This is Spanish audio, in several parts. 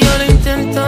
yo lo intento.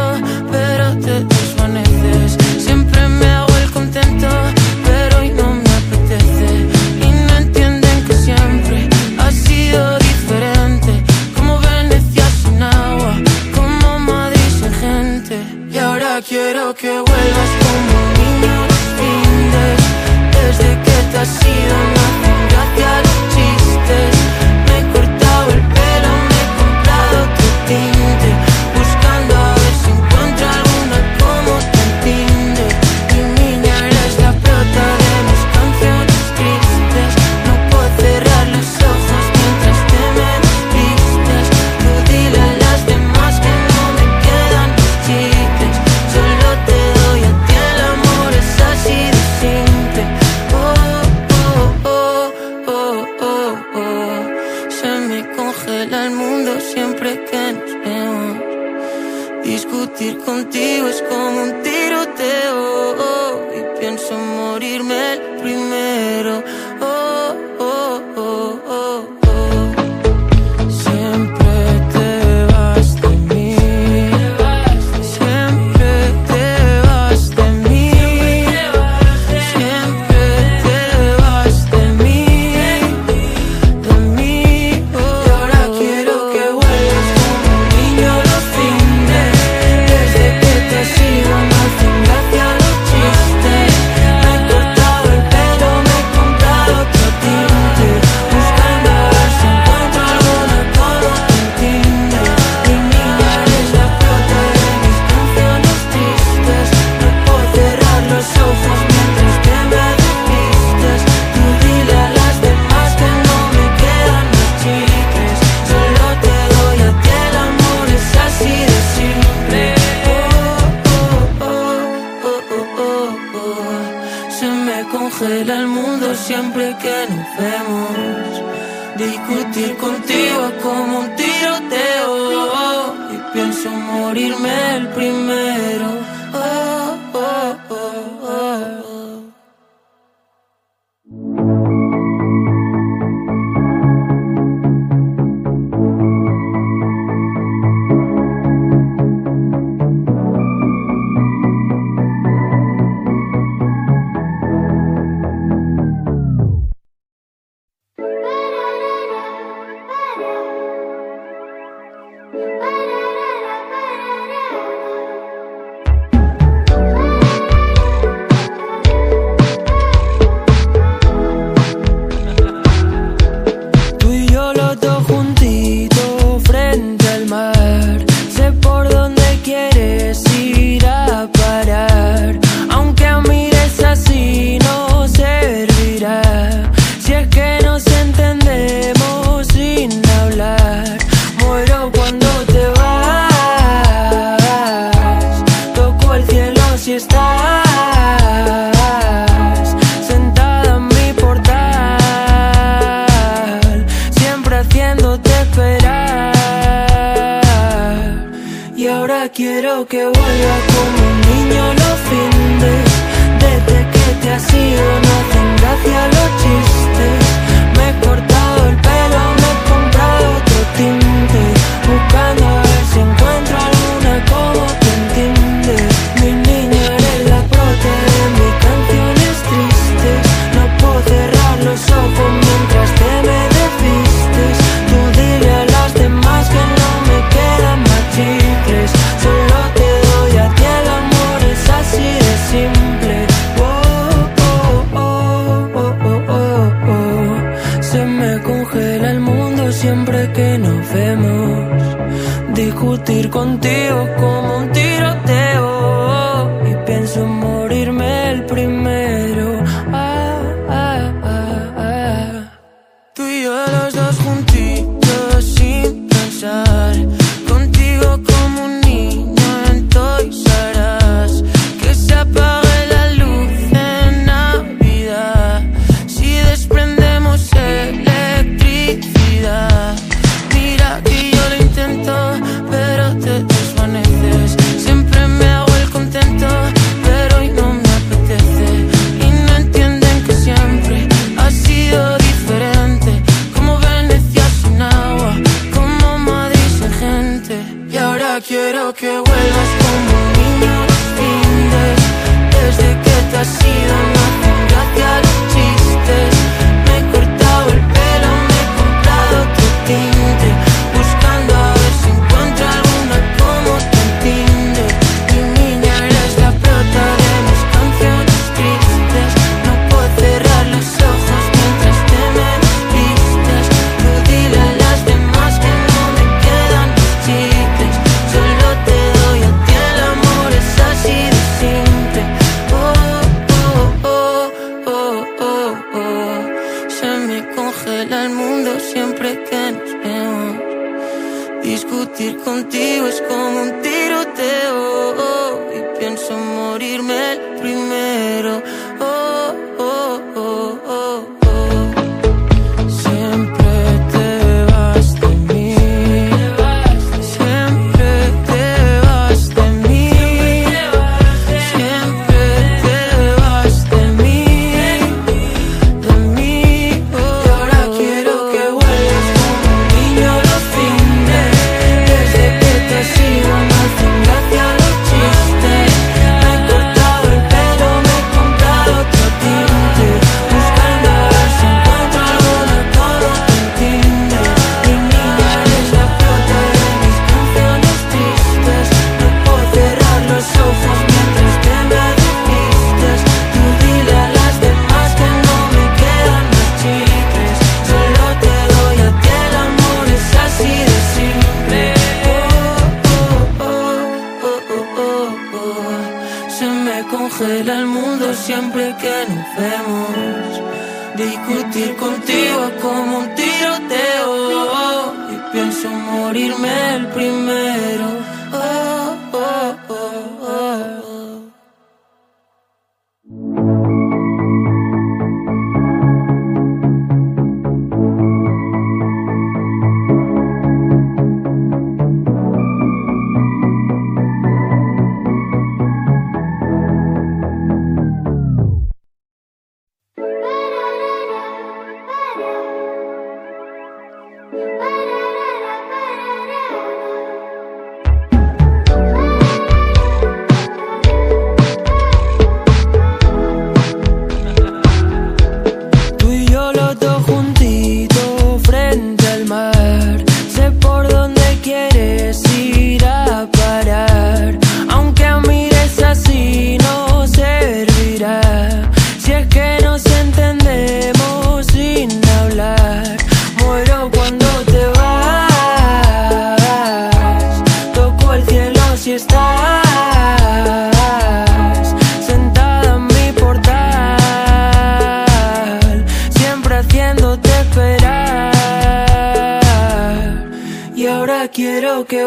Discutir contigo contigo es como un tiroteo.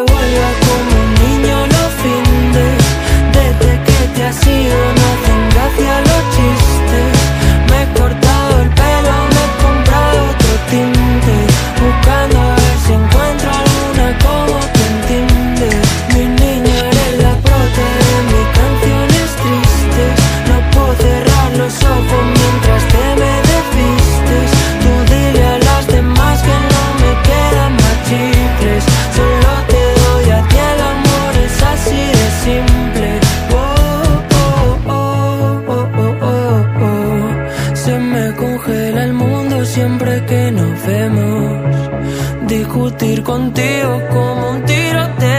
Quiero nos vemos. Discutir contigo como un tiroteo.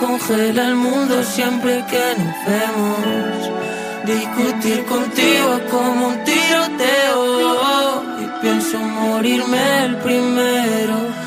congela el mundo siempre que nos vemos. Discutir contigo es como un tiroteo. Y pienso morirme el primero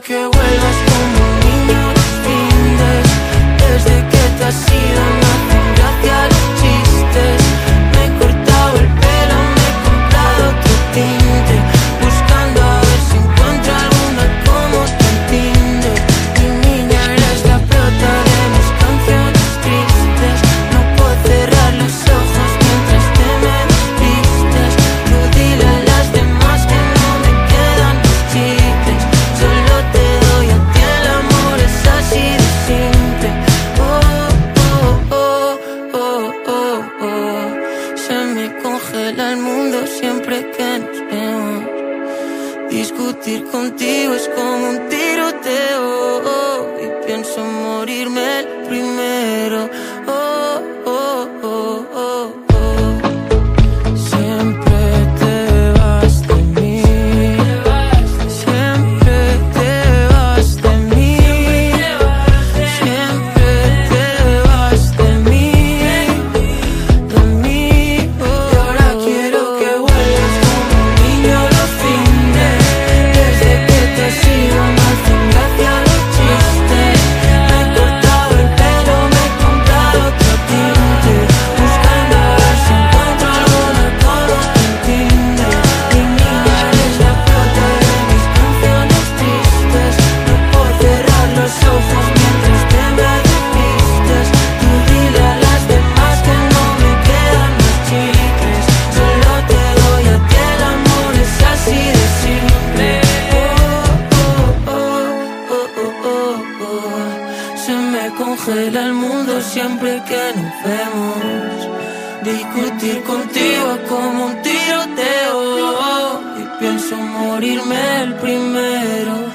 Que vuelvas como un niño los fines Desde que te has ido me hacen gracia morirme el primero.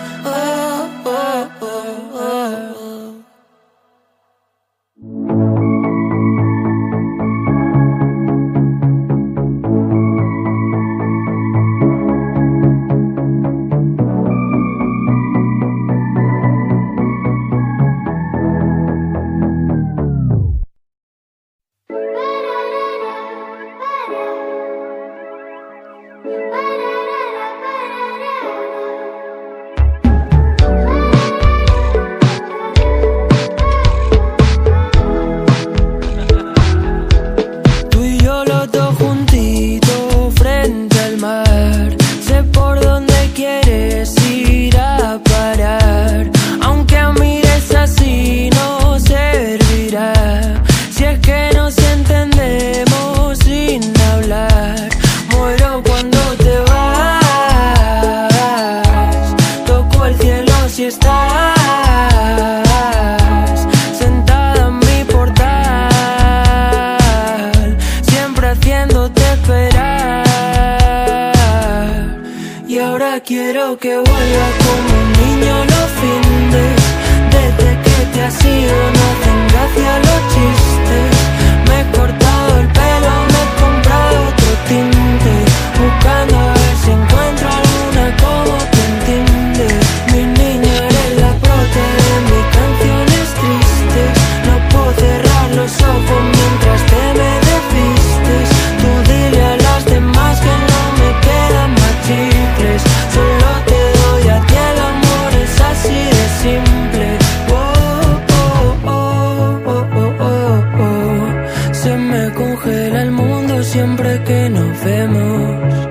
congela el mundo siempre que nos vemos.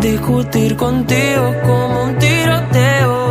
Discutir contigo como un tiroteo.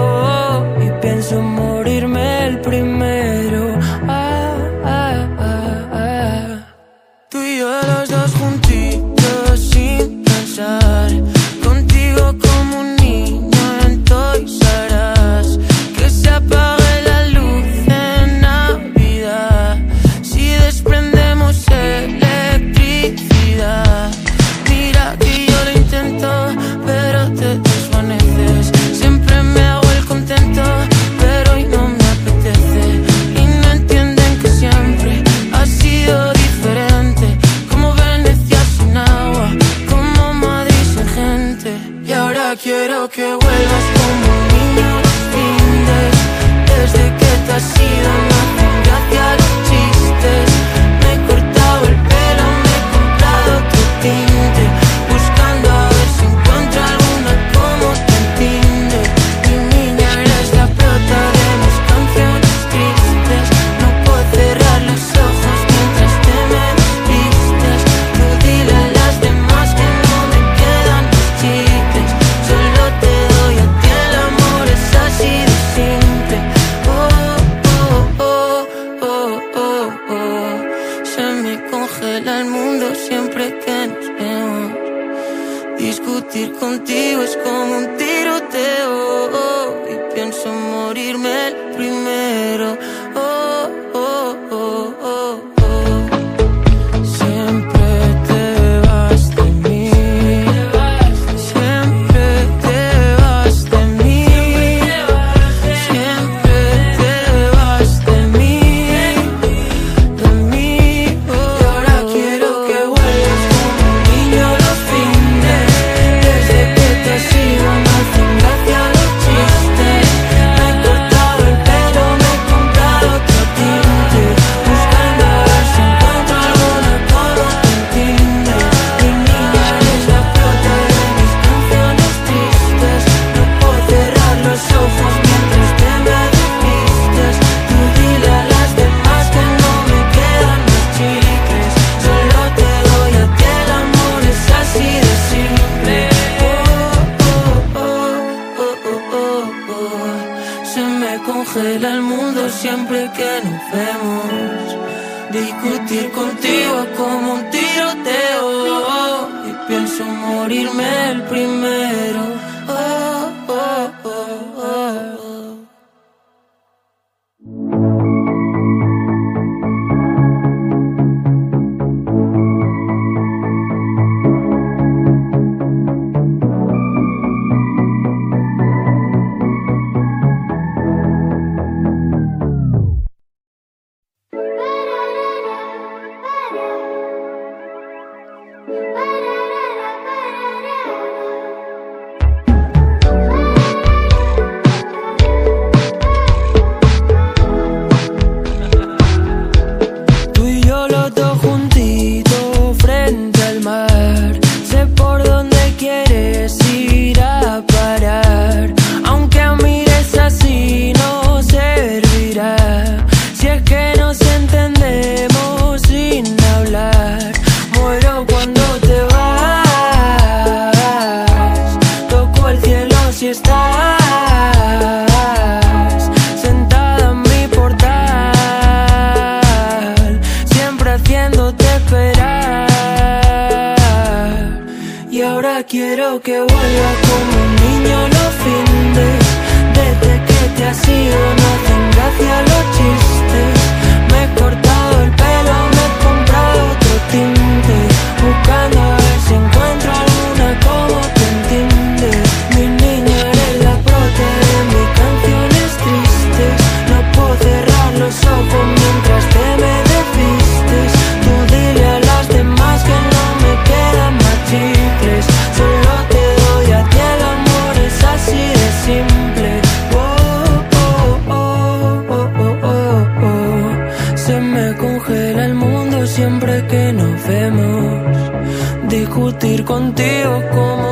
Quiero que vuelva como un niño los fines. Desde que te has ido no hacen gracia los chistes. Me he cortado el pelo, me he comprado otro tinte. Buscando a ver si encuentro alguna como te entiende. Mi niño eres la prote de mis canciones tristes. No puedo cerrar los ojos mientras. discutir contigo como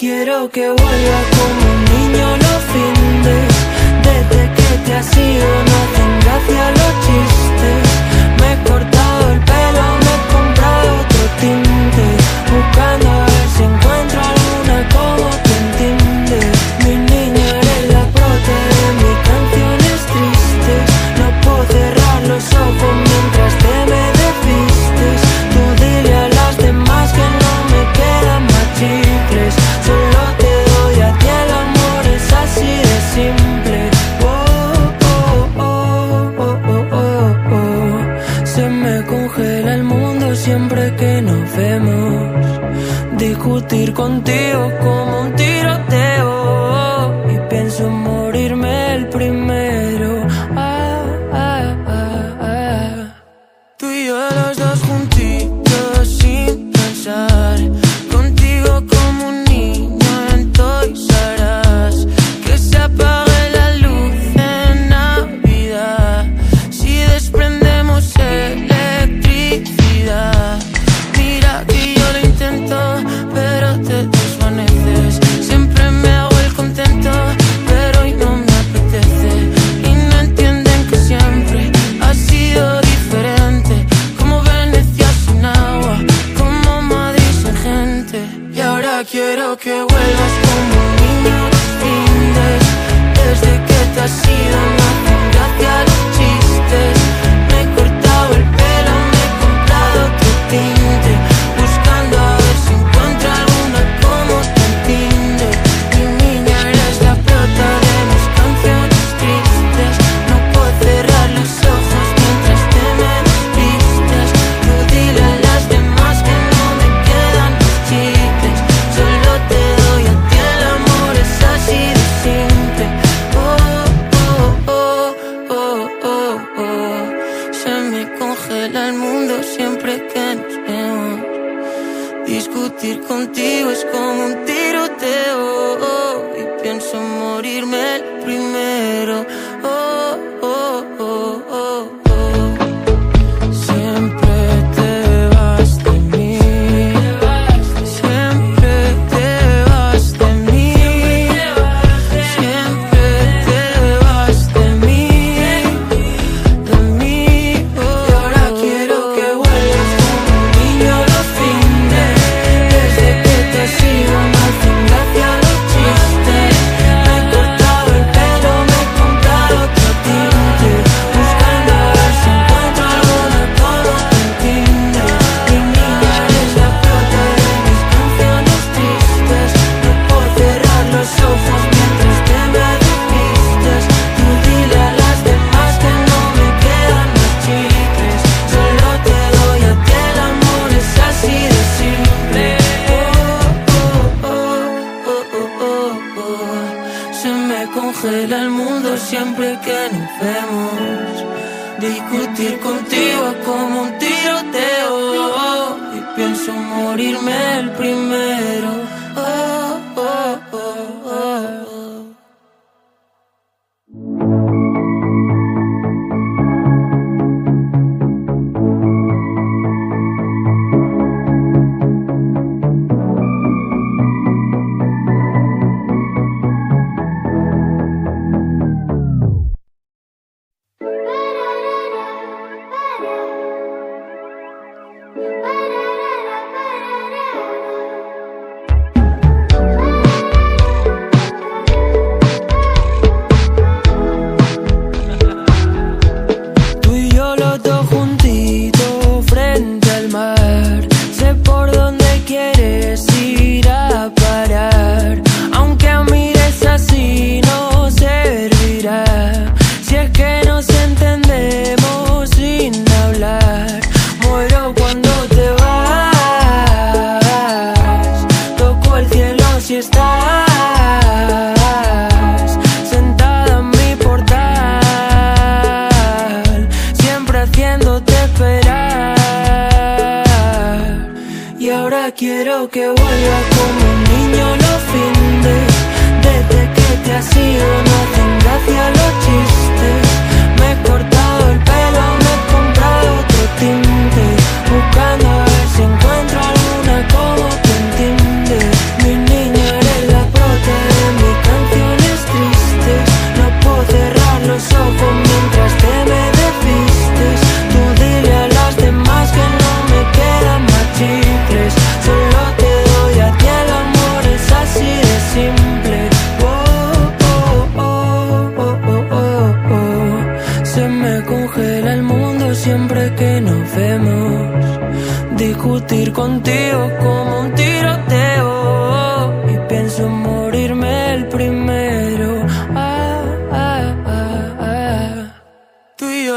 Quiero que vuelva como un niño los fines Desde que te has ido no hacen gracia los chistes. ir contigo como un tiro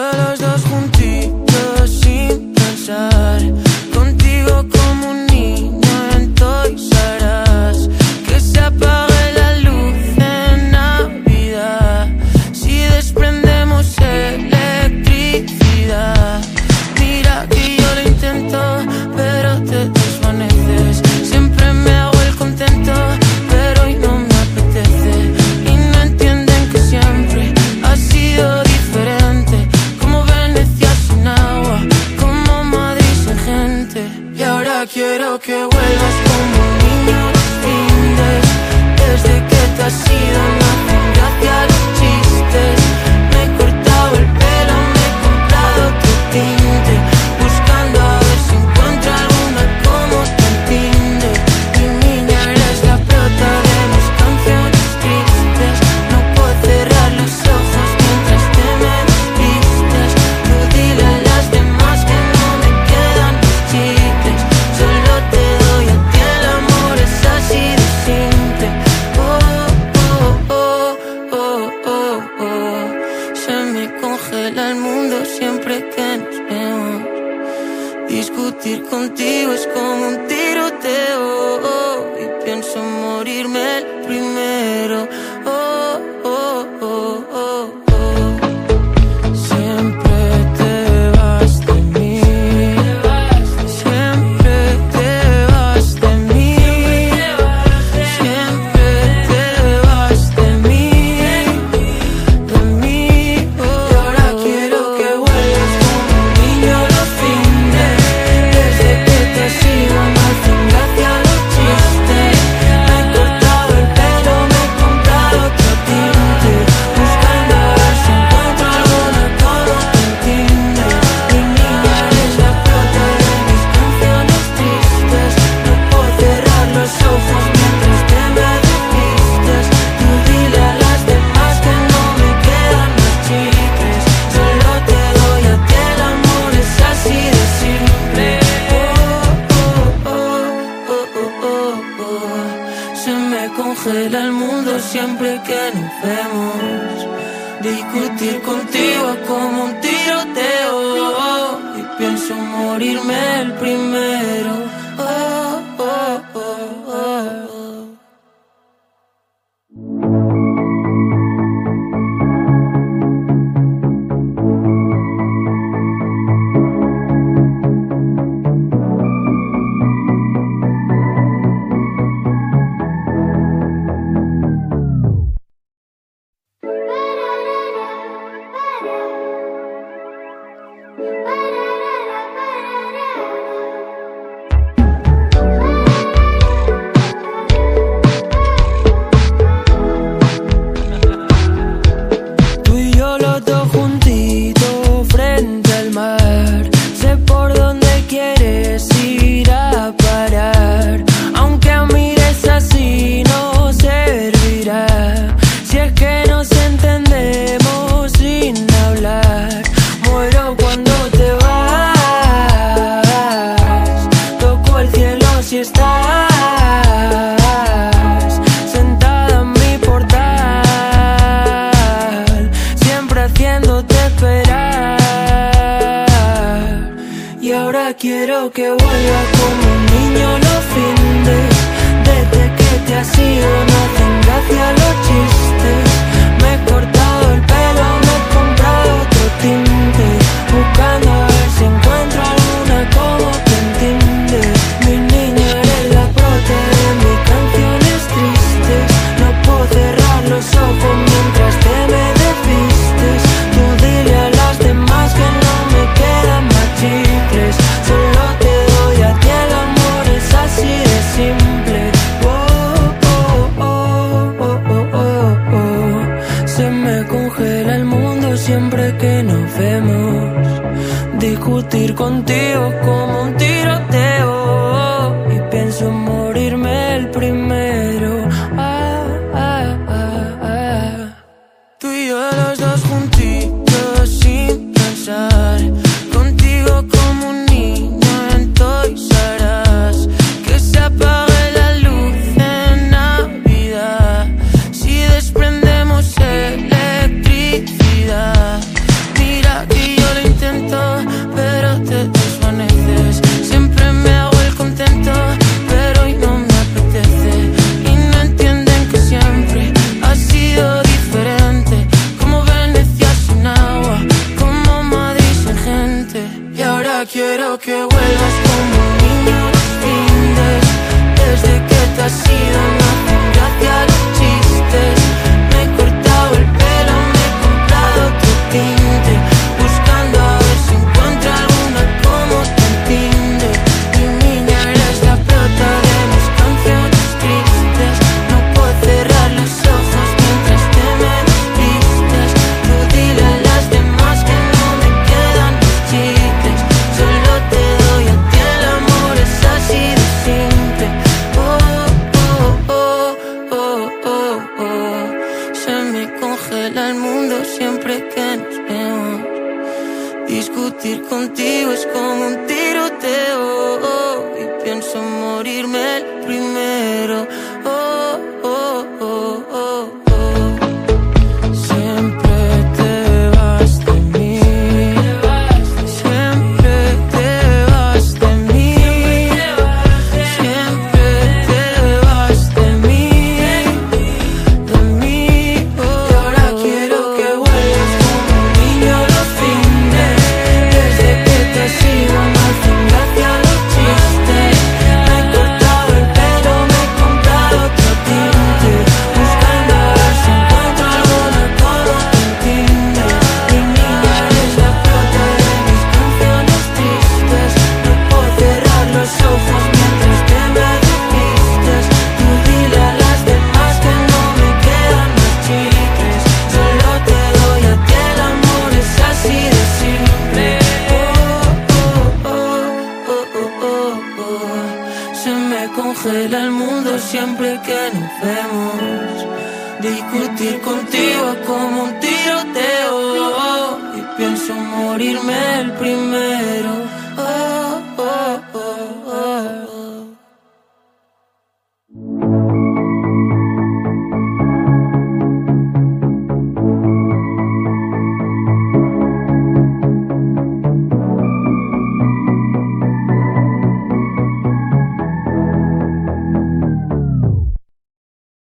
para os dois como un niño los fines Desde que te has ido no hacen gracia los chistes. contigo como un